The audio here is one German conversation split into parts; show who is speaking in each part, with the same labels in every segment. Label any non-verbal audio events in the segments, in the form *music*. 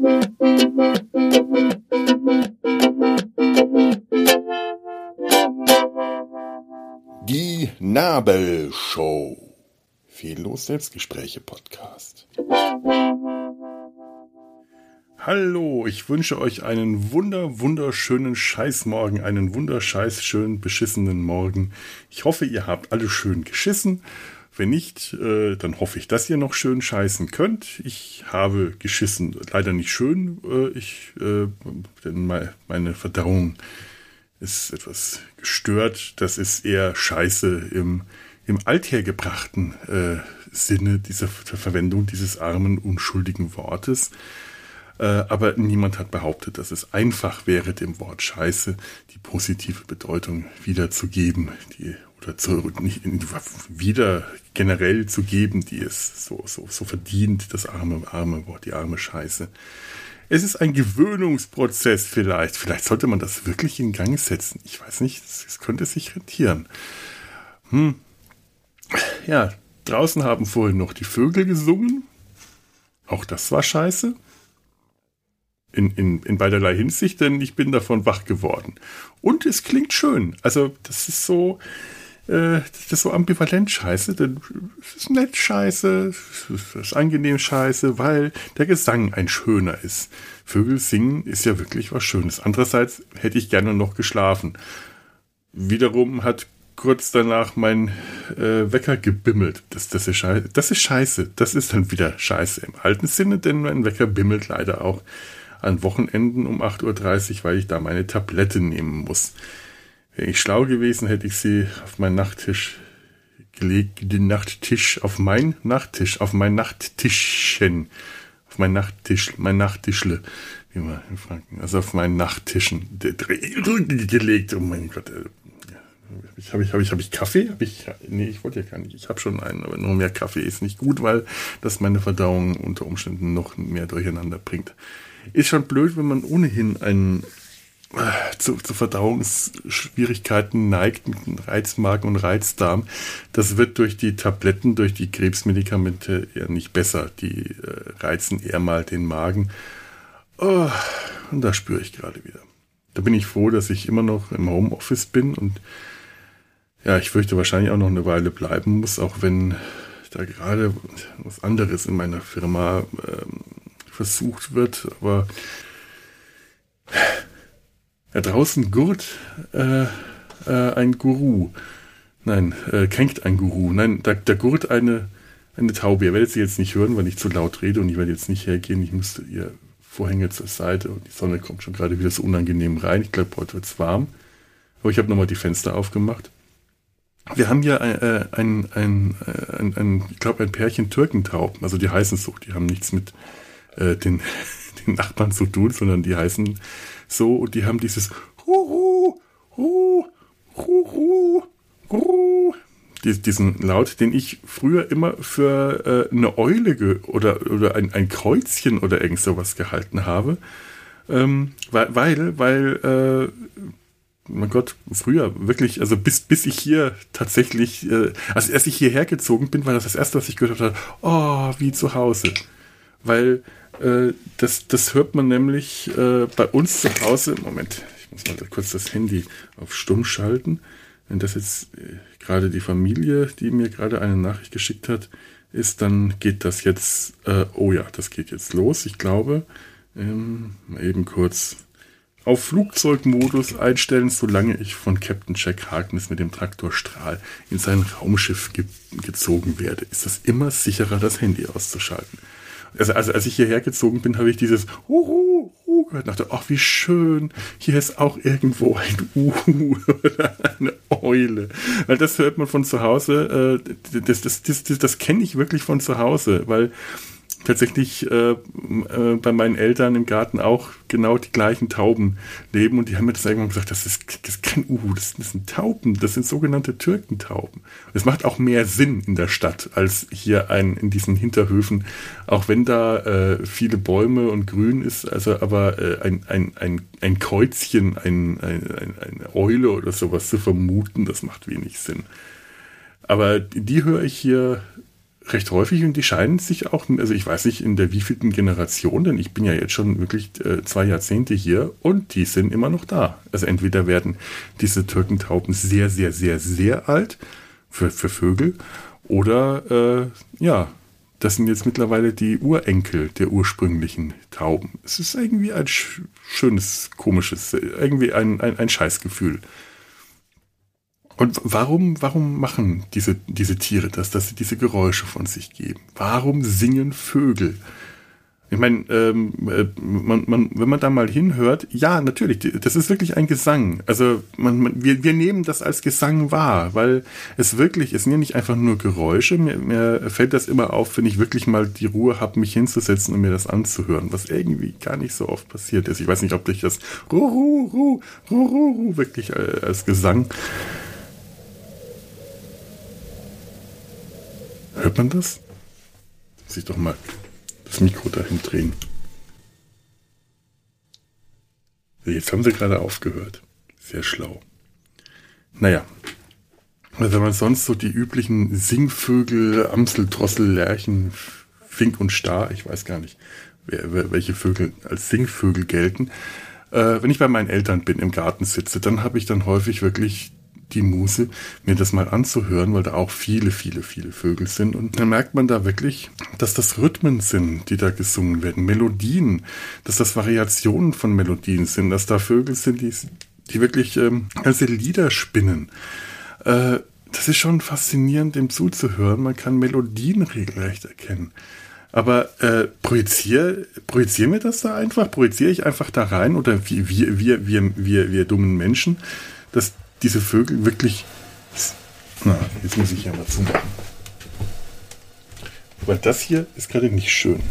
Speaker 1: Die Nabelshow. Fehllos Selbstgespräche Podcast. Hallo, ich wünsche euch einen wunder, wunderschönen Scheißmorgen, einen wunderscheiß schön beschissenen Morgen. Ich hoffe, ihr habt alle schön geschissen. Wenn nicht, äh, dann hoffe ich, dass ihr noch schön scheißen könnt. Ich habe geschissen, leider nicht schön. Äh, ich, äh, denn meine Verdauung ist etwas gestört. Das ist eher Scheiße im, im althergebrachten äh, Sinne dieser Verwendung dieses armen, unschuldigen Wortes. Äh, aber niemand hat behauptet, dass es einfach wäre, dem Wort Scheiße die positive Bedeutung wiederzugeben, die oder zu, nicht, wieder generell zu geben, die es so, so, so verdient, das arme, arme Wort, die arme Scheiße. Es ist ein Gewöhnungsprozess vielleicht. Vielleicht sollte man das wirklich in Gang setzen. Ich weiß nicht, es könnte sich rentieren. Hm. Ja, draußen haben vorhin noch die Vögel gesungen. Auch das war scheiße in, in, in beiderlei Hinsicht, denn ich bin davon wach geworden. Und es klingt schön. Also, das ist so, äh, das ist so ambivalent scheiße, denn es ist nett scheiße, es ist angenehm scheiße, weil der Gesang ein schöner ist. Vögel singen ist ja wirklich was Schönes. Andererseits hätte ich gerne noch geschlafen. Wiederum hat kurz danach mein äh, Wecker gebimmelt. Das, das, ist scheiße. das ist scheiße. Das ist dann wieder scheiße im alten Sinne, denn mein Wecker bimmelt leider auch an Wochenenden um 8.30 Uhr, weil ich da meine Tablette nehmen muss. Wäre ich schlau gewesen, hätte ich sie auf meinen Nachttisch gelegt, den Nachttisch, auf mein Nachttisch, auf mein Nachttischchen, auf mein Nachttisch, mein Nachttischle, wie man in Franken, also auf meinen Nachttischen gelegt. Oh mein Gott, äh, habe ich, habe ich, habe ich Kaffee? Habe ich, nee, ich wollte ja gar nicht. Ich habe schon einen, aber nur mehr Kaffee ist nicht gut, weil das meine Verdauung unter Umständen noch mehr durcheinander bringt. Ist schon blöd, wenn man ohnehin einen zu, zu Verdauungsschwierigkeiten neigt, mit Reizmagen und Reizdarm. Das wird durch die Tabletten, durch die Krebsmedikamente eher nicht besser. Die äh, reizen eher mal den Magen. Oh, und da spüre ich gerade wieder. Da bin ich froh, dass ich immer noch im Homeoffice bin und ja, ich fürchte wahrscheinlich auch noch eine Weile bleiben muss, auch wenn da gerade was anderes in meiner Firma ähm, versucht wird, aber da draußen gurt äh, äh, ein Guru. Nein, äh, kränkt ein Guru. Nein, da, da gurt eine, eine Taube. Ihr werdet sie jetzt nicht hören, weil ich zu laut rede und ich werde jetzt nicht hergehen. Ich müsste ihr Vorhänge zur Seite und die Sonne kommt schon gerade wieder so unangenehm rein. Ich glaube, heute wird es warm. Aber ich habe nochmal die Fenster aufgemacht. Wir haben ja ein, äh, ein, ein, äh, ein, ein ich glaube, ein Pärchen Türkentauben. Also die heißen so. Die haben nichts mit äh, den, *laughs* den Nachbarn zu tun, sondern die heißen so und die haben dieses Huhu, Huhu, Huhu, Huhu, diesen Laut, den ich früher immer für äh, eine Eule oder, oder ein, ein Kreuzchen oder irgend sowas gehalten habe. Ähm, weil, weil, weil äh, mein Gott, früher wirklich, also bis, bis ich hier tatsächlich, äh, also als ich hierher gezogen bin, war das das erste, was ich gehört habe, oh, wie zu Hause. Weil äh, das, das hört man nämlich äh, bei uns zu Hause. Moment, ich muss mal kurz das Handy auf Stumm schalten. Wenn das jetzt äh, gerade die Familie, die mir gerade eine Nachricht geschickt hat, ist, dann geht das jetzt, äh, oh ja, das geht jetzt los. Ich glaube, ähm, eben kurz auf Flugzeugmodus einstellen, solange ich von Captain Jack Harkness mit dem Traktorstrahl in sein Raumschiff ge gezogen werde. Ist das immer sicherer, das Handy auszuschalten. Also, also als ich hierher gezogen bin, habe ich dieses Uhu, Uhu gehört. Dachte, ach wie schön, hier ist auch irgendwo ein Uhu oder *laughs* eine Eule. Weil das hört man von zu Hause, äh, das, das, das, das, das kenne ich wirklich von zu Hause, weil tatsächlich äh, äh, bei meinen Eltern im Garten auch genau die gleichen Tauben leben und die haben mir das irgendwann gesagt, das ist, das ist kein Uhu, das, das sind Tauben, das sind sogenannte Türkentauben. Es macht auch mehr Sinn in der Stadt als hier ein, in diesen Hinterhöfen, auch wenn da äh, viele Bäume und Grün ist, also aber äh, ein, ein, ein, ein Kreuzchen, ein, ein, ein, eine Eule oder sowas zu vermuten, das macht wenig Sinn. Aber die höre ich hier recht häufig und die scheinen sich auch, also ich weiß nicht in der wievielten Generation, denn ich bin ja jetzt schon wirklich äh, zwei Jahrzehnte hier und die sind immer noch da. Also entweder werden diese Türkentauben sehr, sehr, sehr, sehr alt für, für Vögel oder äh, ja, das sind jetzt mittlerweile die Urenkel der ursprünglichen Tauben. Es ist irgendwie ein schönes, komisches, irgendwie ein, ein, ein Scheißgefühl. Und warum, warum machen diese, diese Tiere das, dass sie diese Geräusche von sich geben? Warum singen Vögel? Ich meine, ähm, äh, man, man, wenn man da mal hinhört, ja, natürlich, das ist wirklich ein Gesang. Also man, man, wir, wir nehmen das als Gesang wahr, weil es wirklich, es sind ja nicht einfach nur Geräusche. Mir, mir fällt das immer auf, wenn ich wirklich mal die Ruhe habe, mich hinzusetzen und mir das anzuhören, was irgendwie gar nicht so oft passiert ist. Ich weiß nicht, ob ich das Ruh, Ruh, Ruh, Ruh, Ruh, wirklich äh, als Gesang Hört man das? Muss ich doch mal das Mikro dahin drehen. Jetzt haben sie gerade aufgehört. Sehr schlau. Naja. Also wenn man sonst so die üblichen Singvögel, Amsel, Drossel, Lerchen, Fink und Star, ich weiß gar nicht, welche Vögel als Singvögel gelten. Äh, wenn ich bei meinen Eltern bin, im Garten sitze, dann habe ich dann häufig wirklich die Muße, mir das mal anzuhören, weil da auch viele, viele, viele Vögel sind. Und dann merkt man da wirklich, dass das Rhythmen sind, die da gesungen werden, Melodien, dass das Variationen von Melodien sind, dass da Vögel sind, die, die wirklich ähm, ganze Lieder spinnen. Äh, das ist schon faszinierend, dem zuzuhören. Man kann Melodien regelrecht erkennen. Aber äh, projizier mir das da einfach? Projiziere ich einfach da rein? Oder wir, wir, wir, wir, wir, wir dummen Menschen, dass diese Vögel wirklich. Na, jetzt muss ich ja mal zumachen. Weil das hier ist gerade nicht schön.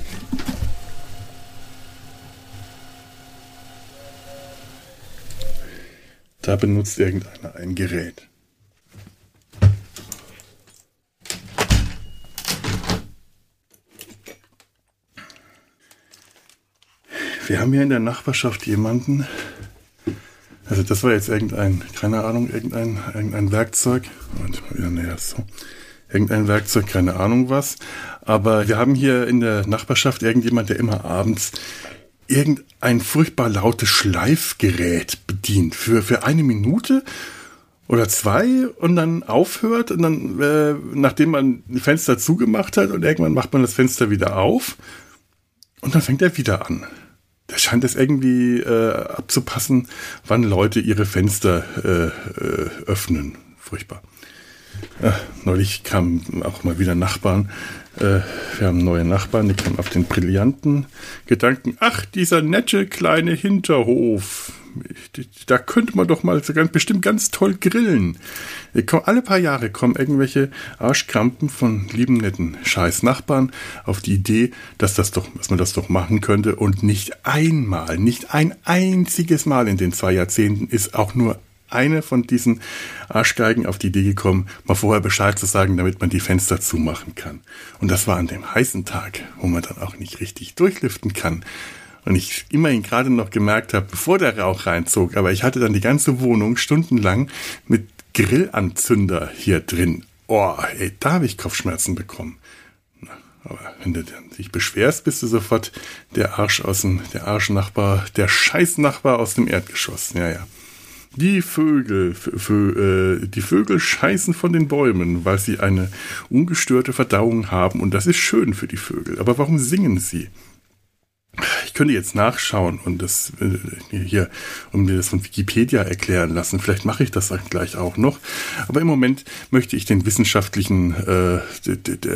Speaker 1: Da benutzt irgendeiner ein Gerät. Wir haben hier in der Nachbarschaft jemanden, also das war jetzt irgendein, keine Ahnung, irgendein, irgendein Werkzeug. Und wieder näher so. Irgendein Werkzeug, keine Ahnung was. Aber wir haben hier in der Nachbarschaft irgendjemand, der immer abends irgendein furchtbar lautes Schleifgerät bedient. Für, für eine Minute oder zwei und dann aufhört und dann, äh, nachdem man ein Fenster zugemacht hat und irgendwann macht man das Fenster wieder auf und dann fängt er wieder an der scheint es irgendwie äh, abzupassen, wann Leute ihre Fenster äh, äh, öffnen. Furchtbar. Ja, neulich kamen auch mal wieder Nachbarn. Äh, wir haben neue Nachbarn, die kamen auf den brillanten Gedanken, ach, dieser nette kleine Hinterhof, da könnte man doch mal ganz, bestimmt ganz toll grillen. Alle paar Jahre kommen irgendwelche Arschkrampen von lieben netten Scheiß-Nachbarn auf die Idee, dass, das doch, dass man das doch machen könnte und nicht einmal, nicht ein einziges Mal in den zwei Jahrzehnten ist auch nur eine von diesen Arschgeigen auf die Idee gekommen, mal vorher Bescheid zu sagen, damit man die Fenster zumachen kann. Und das war an dem heißen Tag, wo man dann auch nicht richtig durchlüften kann. Und ich immerhin gerade noch gemerkt habe, bevor der Rauch reinzog, aber ich hatte dann die ganze Wohnung stundenlang mit Grillanzünder hier drin. Oh, ey, da habe ich Kopfschmerzen bekommen. Aber wenn du dich beschwerst, bist du sofort der Arsch aus dem, der Arschnachbar, der Scheißnachbar aus dem Erdgeschoss. Ja, ja. Die Vögel, äh, die Vögel scheißen von den Bäumen, weil sie eine ungestörte Verdauung haben und das ist schön für die Vögel. Aber warum singen sie? Ich könnte jetzt nachschauen und das äh, hier, um mir das von Wikipedia erklären lassen. Vielleicht mache ich das gleich auch noch. Aber im Moment möchte ich den wissenschaftlichen äh,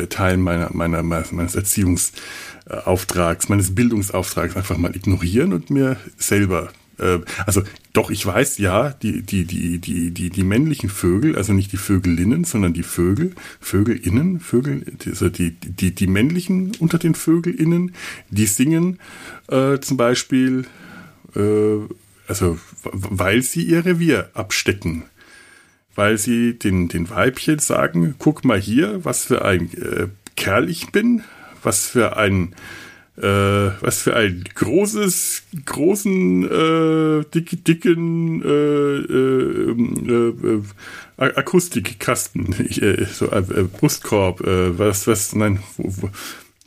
Speaker 1: Teil meiner, meiner, meines Erziehungsauftrags, meines Bildungsauftrags einfach mal ignorieren und mir selber äh, also doch, ich weiß, ja, die, die, die, die, die, die männlichen Vögel, also nicht die Vögelinnen, sondern die Vögel, Vögelinnen, Vögel, also die, die, die männlichen unter den Vögelinnen, die singen äh, zum Beispiel, äh, also weil sie ihr Revier abstecken. Weil sie den, den Weibchen sagen, guck mal hier, was für ein äh, Kerl ich bin, was für ein äh, was für ein großes, großen, äh, dick, dicken äh, äh, äh, Akustikkasten, äh, so äh, Brustkorb, was, was, nein, wo, wo,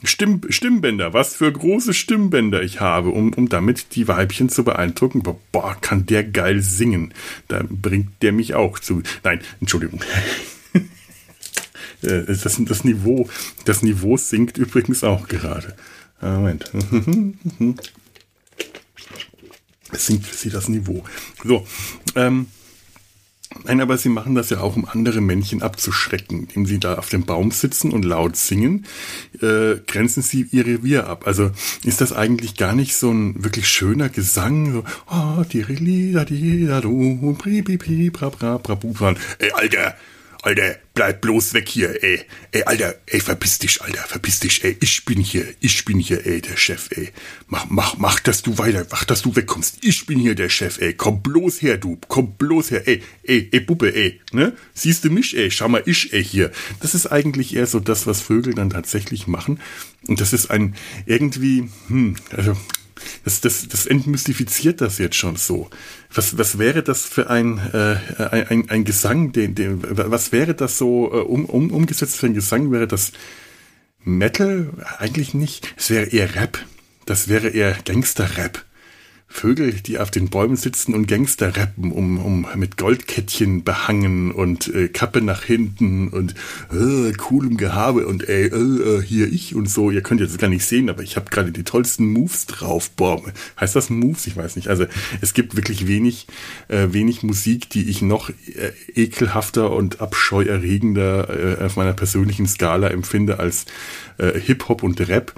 Speaker 1: Stimm, Stimmbänder, was für große Stimmbänder ich habe, um, um damit die Weibchen zu beeindrucken. Boah, kann der geil singen. Da bringt der mich auch zu. Nein, Entschuldigung. *laughs* das, das, Niveau, das Niveau sinkt übrigens auch gerade. Moment. *laughs* Es sinkt für sie das Niveau. So, ähm, Nein, aber sie machen das ja auch, um andere Männchen abzuschrecken. Indem sie da auf dem Baum sitzen und laut singen, äh, grenzen sie ihr Revier ab. Also ist das eigentlich gar nicht so ein wirklich schöner Gesang, so, oh, die da, die, da, du, pri, pri, pri, bra, bra, bra, bra, Ey, Alter, Alter, bleib bloß weg hier, ey. Ey, Alter, ey, verpiss dich, Alter, verpiss dich, ey. Ich bin hier, ich bin hier, ey, der Chef, ey. Mach, mach, mach, dass du weiter, mach, dass du wegkommst. Ich bin hier der Chef, ey. Komm bloß her, du. Komm bloß her, ey. Ey, ey, Puppe, ey. Ne? Siehst du mich, ey? Schau mal, ich, ey, hier. Das ist eigentlich eher so das, was Vögel dann tatsächlich machen. Und das ist ein, irgendwie, hm, also, das, das, das entmystifiziert das jetzt schon so. Was, was wäre das für ein, äh, ein, ein Gesang, den, den, was wäre das so äh, um, um, umgesetzt für ein Gesang? Wäre das Metal? Eigentlich nicht. Es wäre eher Rap. Das wäre eher Gangster-Rap. Vögel, die auf den Bäumen sitzen und Gangster rappen, um, um mit Goldkettchen behangen und äh, Kappe nach hinten und äh, coolem Gehabe und ey, äh, äh, hier ich und so. Ihr könnt jetzt gar nicht sehen, aber ich habe gerade die tollsten Moves drauf. Boah, heißt das Moves? Ich weiß nicht. Also es gibt wirklich wenig, äh, wenig Musik, die ich noch äh, ekelhafter und abscheuerregender äh, auf meiner persönlichen Skala empfinde als äh, Hip-Hop und Rap.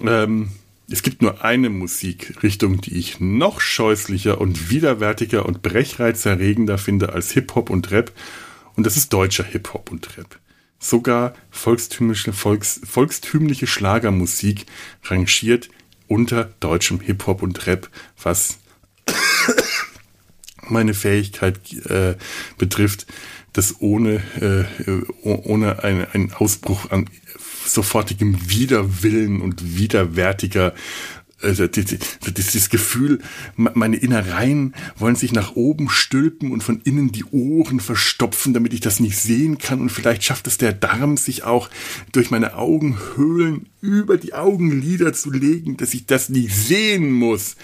Speaker 1: Ähm, es gibt nur eine Musikrichtung, die ich noch scheußlicher und widerwärtiger und brechreizerregender finde als Hip-Hop und Rap. Und das ist deutscher Hip-Hop und Rap. Sogar volkstümliche, Volks, volkstümliche Schlagermusik rangiert unter deutschem Hip-Hop und Rap, was *coughs* meine Fähigkeit äh, betrifft, das ohne, äh, ohne einen Ausbruch an sofortigem Widerwillen und widerwärtiger also dieses Gefühl, meine Innereien wollen sich nach oben stülpen und von innen die Ohren verstopfen, damit ich das nicht sehen kann. Und vielleicht schafft es der Darm, sich auch durch meine Augenhöhlen über die Augenlider zu legen, dass ich das nicht sehen muss.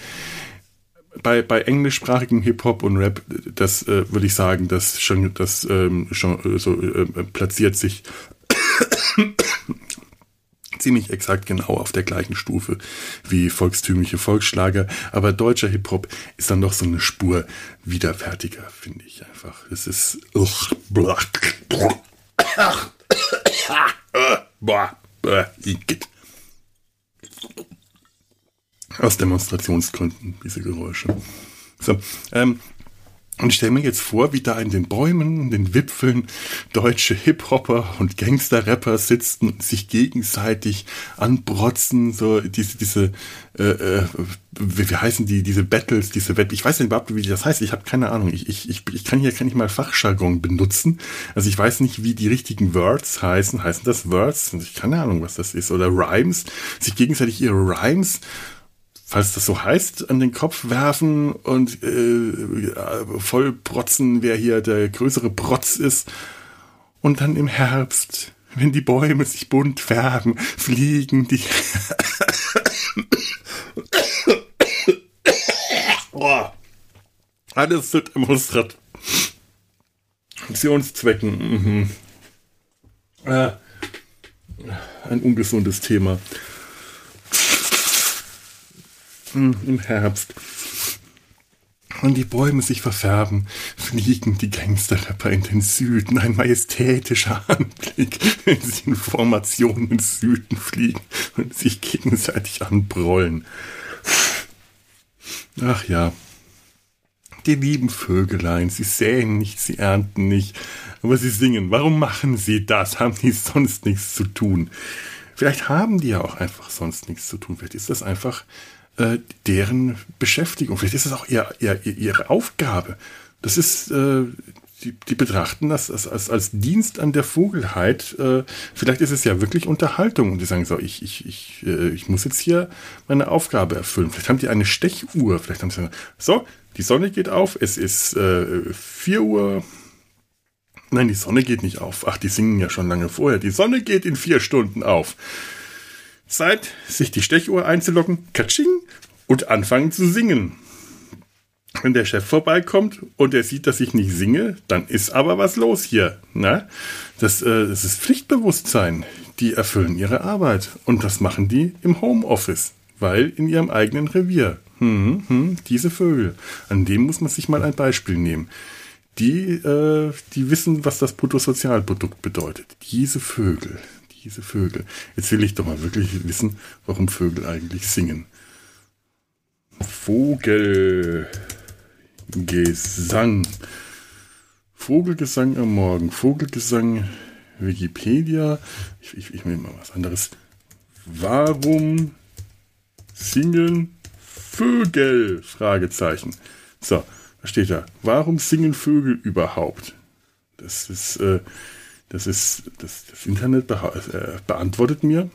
Speaker 1: Bei, bei englischsprachigem Hip-Hop und Rap, das äh, würde ich sagen, das schon, das ähm, schon äh, so äh, platziert sich ziemlich exakt genau auf der gleichen Stufe wie volkstümliche Volksschlager, aber deutscher Hip-Hop ist dann doch so eine Spur widerwärtiger, finde ich einfach. Es ist *coughs* aus Demonstrationsgründen diese Geräusche. So, ähm, und ich stelle mir jetzt vor, wie da in den Bäumen, in den Wipfeln deutsche Hip-Hopper und Gangster-Rapper sitzen und sich gegenseitig anbrotzen, so diese, diese, äh, äh, wie, wie heißen die, diese Battles, diese Wett, ich weiß nicht überhaupt, wie das heißt, ich habe keine Ahnung, ich, ich, ich, ich kann hier kann ich mal Fachjargon benutzen, also ich weiß nicht, wie die richtigen Words heißen, heißen das Words? Ich keine Ahnung, was das ist, oder Rhymes, sich gegenseitig ihre Rhymes falls das so heißt, an den Kopf werfen und äh, voll protzen, wer hier der größere Protz ist. Und dann im Herbst, wenn die Bäume sich bunt färben, fliegen die. *coughs* oh. Alles zu Demonstrationszwecken. Mhm. Äh, ein ungesundes Thema. Im Herbst. Und die Bäume sich verfärben, fliegen die Gangsterrapper in den Süden. Ein majestätischer Anblick, wenn sie in Formation ins Süden fliegen und sich gegenseitig anbrollen. Ach ja, die lieben Vögelein, sie säen nicht, sie ernten nicht, aber sie singen. Warum machen sie das? Haben die sonst nichts zu tun? Vielleicht haben die ja auch einfach sonst nichts zu tun. Vielleicht ist das einfach äh, deren Beschäftigung. Vielleicht ist es auch ihr, ihr, ihre Aufgabe. Das ist, äh, die, die betrachten das als, als, als Dienst an der Vogelheit. Äh, vielleicht ist es ja wirklich Unterhaltung und die sagen so, ich, ich, ich, äh, ich muss jetzt hier meine Aufgabe erfüllen. Vielleicht haben die eine Stechuhr, vielleicht haben sie so, die Sonne geht auf, es ist äh, 4 Uhr. Nein, die Sonne geht nicht auf. Ach, die singen ja schon lange vorher. Die Sonne geht in vier Stunden auf. Zeit, sich die Stechuhr einzulocken, katsching, und anfangen zu singen. Wenn der Chef vorbeikommt und er sieht, dass ich nicht singe, dann ist aber was los hier. Ne? Das, äh, das ist Pflichtbewusstsein. Die erfüllen ihre Arbeit. Und das machen die im Homeoffice, weil in ihrem eigenen Revier. Hm, hm, diese Vögel. An dem muss man sich mal ein Beispiel nehmen. Die, äh, die wissen, was das Bruttosozialprodukt bedeutet. Diese Vögel. Diese Vögel. Jetzt will ich doch mal wirklich wissen, warum Vögel eigentlich singen. Vogel. Gesang. Vogelgesang am Morgen. Vogelgesang Wikipedia. Ich, ich, ich nehme mal was anderes. Warum singen Vögel? Fragezeichen. So, da steht da. Warum singen Vögel überhaupt? Das ist, äh, das ist, das, das Internet äh, beantwortet mir.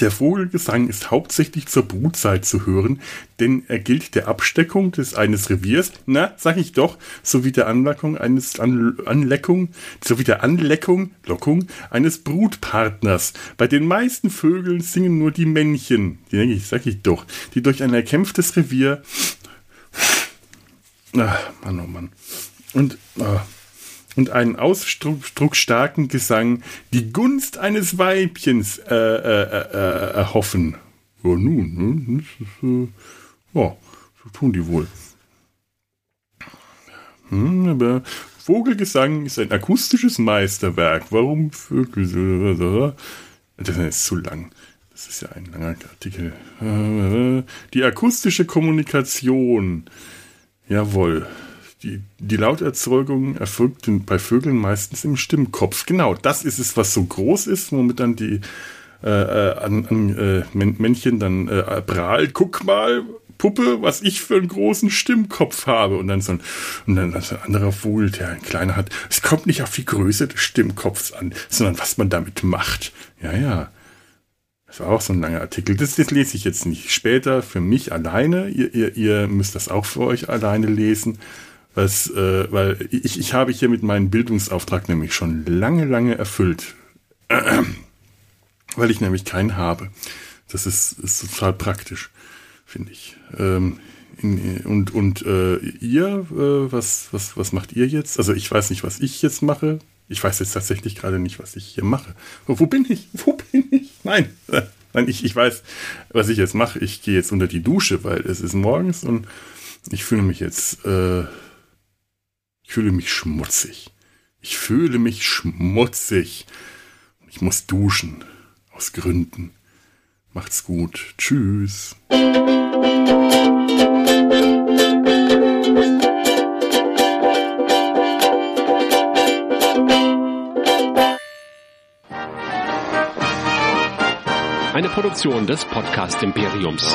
Speaker 1: Der Vogelgesang ist hauptsächlich zur Brutzeit zu hören, denn er gilt der Absteckung des eines Reviers, na, sag ich doch, sowie der Anleckung eines An Anleckung, sowie der Anleckung, Lockung eines Brutpartners. Bei den meisten Vögeln singen nur die Männchen, die denke ich, sag ich doch, die durch ein erkämpftes Revier, ach, Mann, oh Mann, und, ah, und einen ausdrucksstarken Gesang die Gunst eines Weibchens äh, äh, äh, erhoffen. Ja, nun, ne? ja, so tun die wohl. Hm, aber Vogelgesang ist ein akustisches Meisterwerk. Warum Vögel? Das ist zu lang. Das ist ja ein langer Artikel. Die akustische Kommunikation. Jawohl. Die, die Lauterzeugung erfolgt bei Vögeln meistens im Stimmkopf. Genau, das ist es, was so groß ist, womit dann die äh, äh an, an äh, Männchen dann äh, prahlt. Guck mal, Puppe, was ich für einen großen Stimmkopf habe. Und dann so ein, und dann ein anderer Vogel, der ein kleiner hat. Es kommt nicht auf die Größe des Stimmkopfs an, sondern was man damit macht. Ja, ja. Das war auch so ein langer Artikel. Das, das lese ich jetzt nicht. Später für mich alleine. Ihr, ihr, ihr müsst das auch für euch alleine lesen was, äh, weil ich, ich habe hier mit meinem Bildungsauftrag nämlich schon lange, lange erfüllt. *clears throat* Weil ich nämlich keinen habe. Das ist, ist total praktisch, finde ich. Ähm, in, und und äh, ihr, äh, was, was, was macht ihr jetzt? Also ich weiß nicht, was ich jetzt mache. Ich weiß jetzt tatsächlich gerade nicht, was ich hier mache. Wo, wo bin ich? Wo bin ich? Nein. *laughs* Nein, ich, ich weiß, was ich jetzt mache. Ich gehe jetzt unter die Dusche, weil es ist morgens und ich fühle mich jetzt äh, ich fühle mich schmutzig. Ich fühle mich schmutzig. Ich muss duschen. Aus Gründen. Macht's gut. Tschüss.
Speaker 2: Eine Produktion des Podcast Imperiums.